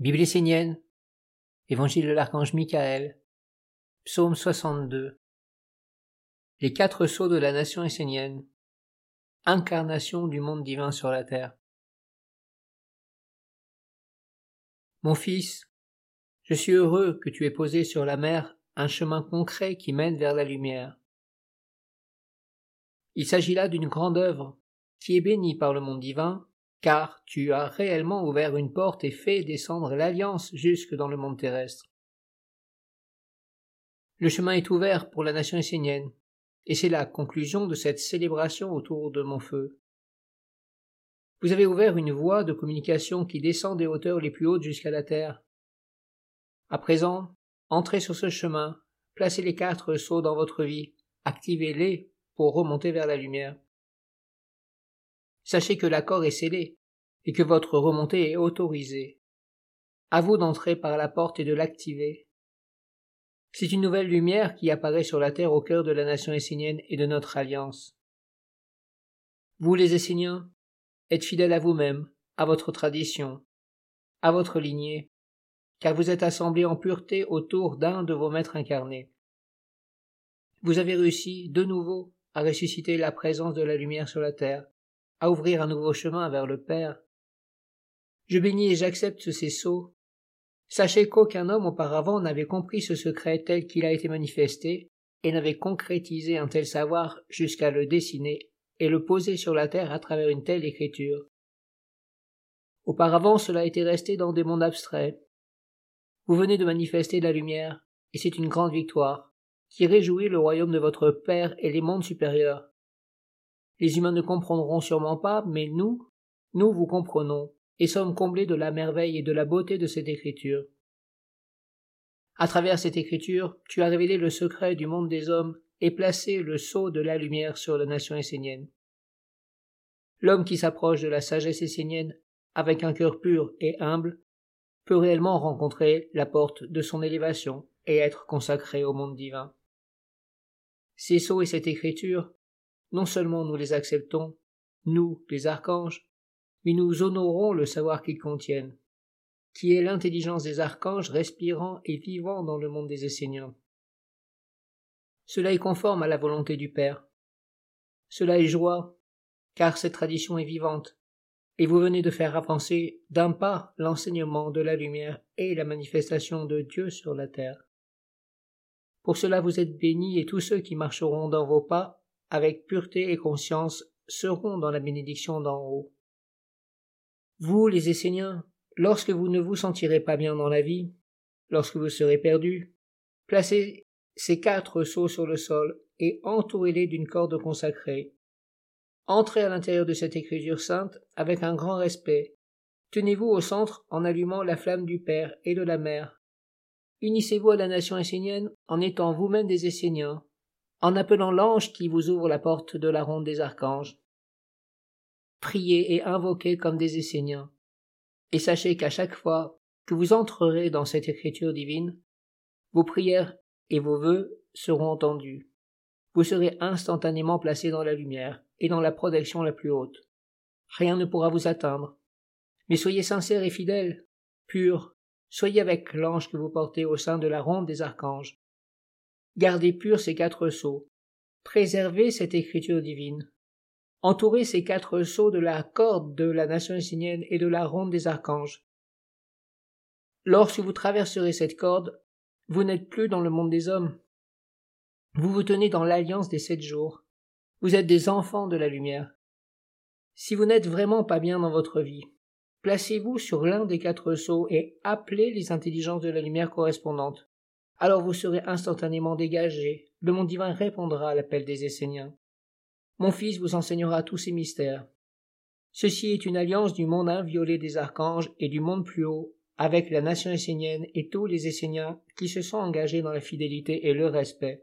Bible essénienne, Évangile de l'archange Michael, Psaume 62. Les quatre sceaux de la nation essénienne, incarnation du monde divin sur la terre. Mon fils, je suis heureux que tu aies posé sur la mer un chemin concret qui mène vers la lumière. Il s'agit là d'une grande œuvre, qui est bénie par le monde divin, car tu as réellement ouvert une porte et fait descendre l'alliance jusque dans le monde terrestre. Le chemin est ouvert pour la nation essénienne, et c'est la conclusion de cette célébration autour de mon feu. Vous avez ouvert une voie de communication qui descend des hauteurs les plus hautes jusqu'à la terre. À présent, entrez sur ce chemin, placez les quatre sauts dans votre vie, activez-les pour remonter vers la lumière. Sachez que l'accord est scellé, et que votre remontée est autorisée. À vous d'entrer par la porte et de l'activer. C'est une nouvelle lumière qui apparaît sur la terre au cœur de la nation essénienne et de notre alliance. Vous les Esséniens, êtes fidèles à vous-même, à votre tradition, à votre lignée, car vous êtes assemblés en pureté autour d'un de vos maîtres incarnés. Vous avez réussi, de nouveau, à ressusciter la présence de la lumière sur la terre, à ouvrir un nouveau chemin vers le Père. Je bénis et j'accepte ces sceaux. Sachez qu'aucun homme auparavant n'avait compris ce secret tel qu'il a été manifesté, et n'avait concrétisé un tel savoir jusqu'à le dessiner et le poser sur la terre à travers une telle écriture. Auparavant cela était resté dans des mondes abstraits. Vous venez de manifester la lumière, et c'est une grande victoire, qui réjouit le royaume de votre Père et les mondes supérieurs. Les humains ne comprendront sûrement pas, mais nous, nous vous comprenons, et sommes comblés de la merveille et de la beauté de cette écriture. À travers cette écriture, tu as révélé le secret du monde des hommes et placé le sceau de la lumière sur la nation essénienne. L'homme qui s'approche de la sagesse essénienne avec un cœur pur et humble peut réellement rencontrer la porte de son élévation et être consacré au monde divin. Ces sceaux et cette écriture non seulement nous les acceptons, nous, les archanges, mais nous honorons le savoir qu'ils contiennent, qui est l'intelligence des archanges respirant et vivant dans le monde des Esséniens. Cela est conforme à la volonté du Père. Cela est joie, car cette tradition est vivante, et vous venez de faire avancer d'un pas l'enseignement de la lumière et la manifestation de Dieu sur la terre. Pour cela vous êtes bénis et tous ceux qui marcheront dans vos pas avec pureté et conscience, seront dans la bénédiction d'en haut. Vous, les Esséniens, lorsque vous ne vous sentirez pas bien dans la vie, lorsque vous serez perdus, placez ces quatre seaux sur le sol et entourez-les d'une corde consacrée. Entrez à l'intérieur de cette écriture sainte avec un grand respect. Tenez-vous au centre en allumant la flamme du Père et de la Mère. Unissez-vous à la nation essénienne en étant vous-même des Esséniens, en appelant l'ange qui vous ouvre la porte de la ronde des archanges. Priez et invoquez comme des Esséniens, et sachez qu'à chaque fois que vous entrerez dans cette écriture divine, vos prières et vos vœux seront entendus. Vous serez instantanément placés dans la lumière et dans la protection la plus haute. Rien ne pourra vous atteindre. Mais soyez sincères et fidèles, purs, soyez avec l'ange que vous portez au sein de la ronde des archanges, Gardez purs ces quatre sceaux. Préservez cette écriture divine. Entourez ces quatre sceaux de la corde de la nation essénienne et de la ronde des archanges. Lorsque vous traverserez cette corde, vous n'êtes plus dans le monde des hommes. Vous vous tenez dans l'alliance des sept jours. Vous êtes des enfants de la lumière. Si vous n'êtes vraiment pas bien dans votre vie, placez-vous sur l'un des quatre sceaux et appelez les intelligences de la lumière correspondantes alors vous serez instantanément dégagé. Le monde divin répondra à l'appel des Esséniens. Mon fils vous enseignera tous ces mystères. Ceci est une alliance du monde inviolé des archanges et du monde plus haut, avec la nation essénienne et tous les Esséniens qui se sont engagés dans la fidélité et le respect.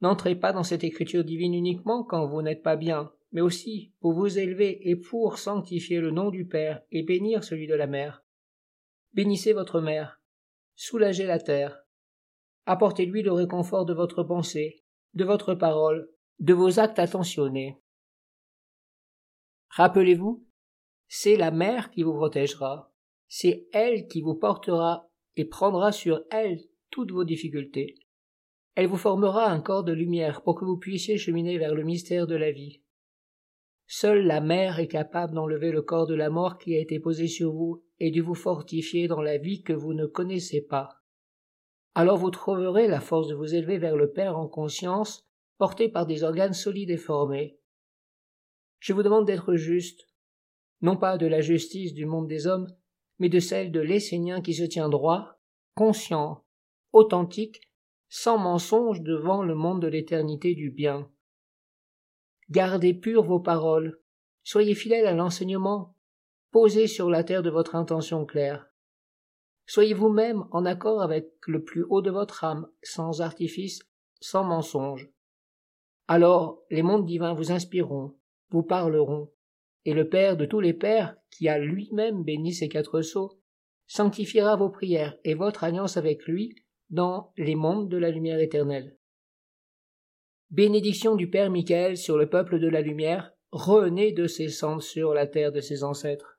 N'entrez pas dans cette écriture divine uniquement quand vous n'êtes pas bien, mais aussi pour vous élever et pour sanctifier le nom du Père et bénir celui de la Mère. Bénissez votre mère, soulagez la terre, Apportez-lui le réconfort de votre pensée, de votre parole, de vos actes attentionnés. Rappelez-vous, c'est la mère qui vous protégera, C'est elle qui vous portera et prendra sur elle toutes vos difficultés. Elle vous formera un corps de lumière pour que vous puissiez cheminer vers le mystère de la vie. Seule la mère est capable d'enlever le corps de la mort qui a été posé sur vous et de vous fortifier dans la vie que vous ne connaissez pas. Alors vous trouverez la force de vous élever vers le Père en conscience, porté par des organes solides et formés. Je vous demande d'être juste, non pas de la justice du monde des hommes, mais de celle de l'Essénien qui se tient droit, conscient, authentique, sans mensonge devant le monde de l'éternité du bien. Gardez pures vos paroles, soyez fidèles à l'enseignement, posez sur la terre de votre intention claire. Soyez vous-même en accord avec le plus haut de votre âme, sans artifice, sans mensonge. Alors les mondes divins vous inspireront, vous parleront, et le Père de tous les Pères, qui a lui-même béni ces quatre sceaux, sanctifiera vos prières et votre alliance avec lui dans les mondes de la lumière éternelle. Bénédiction du Père Michael sur le peuple de la lumière, rené de ses cendres sur la terre de ses ancêtres.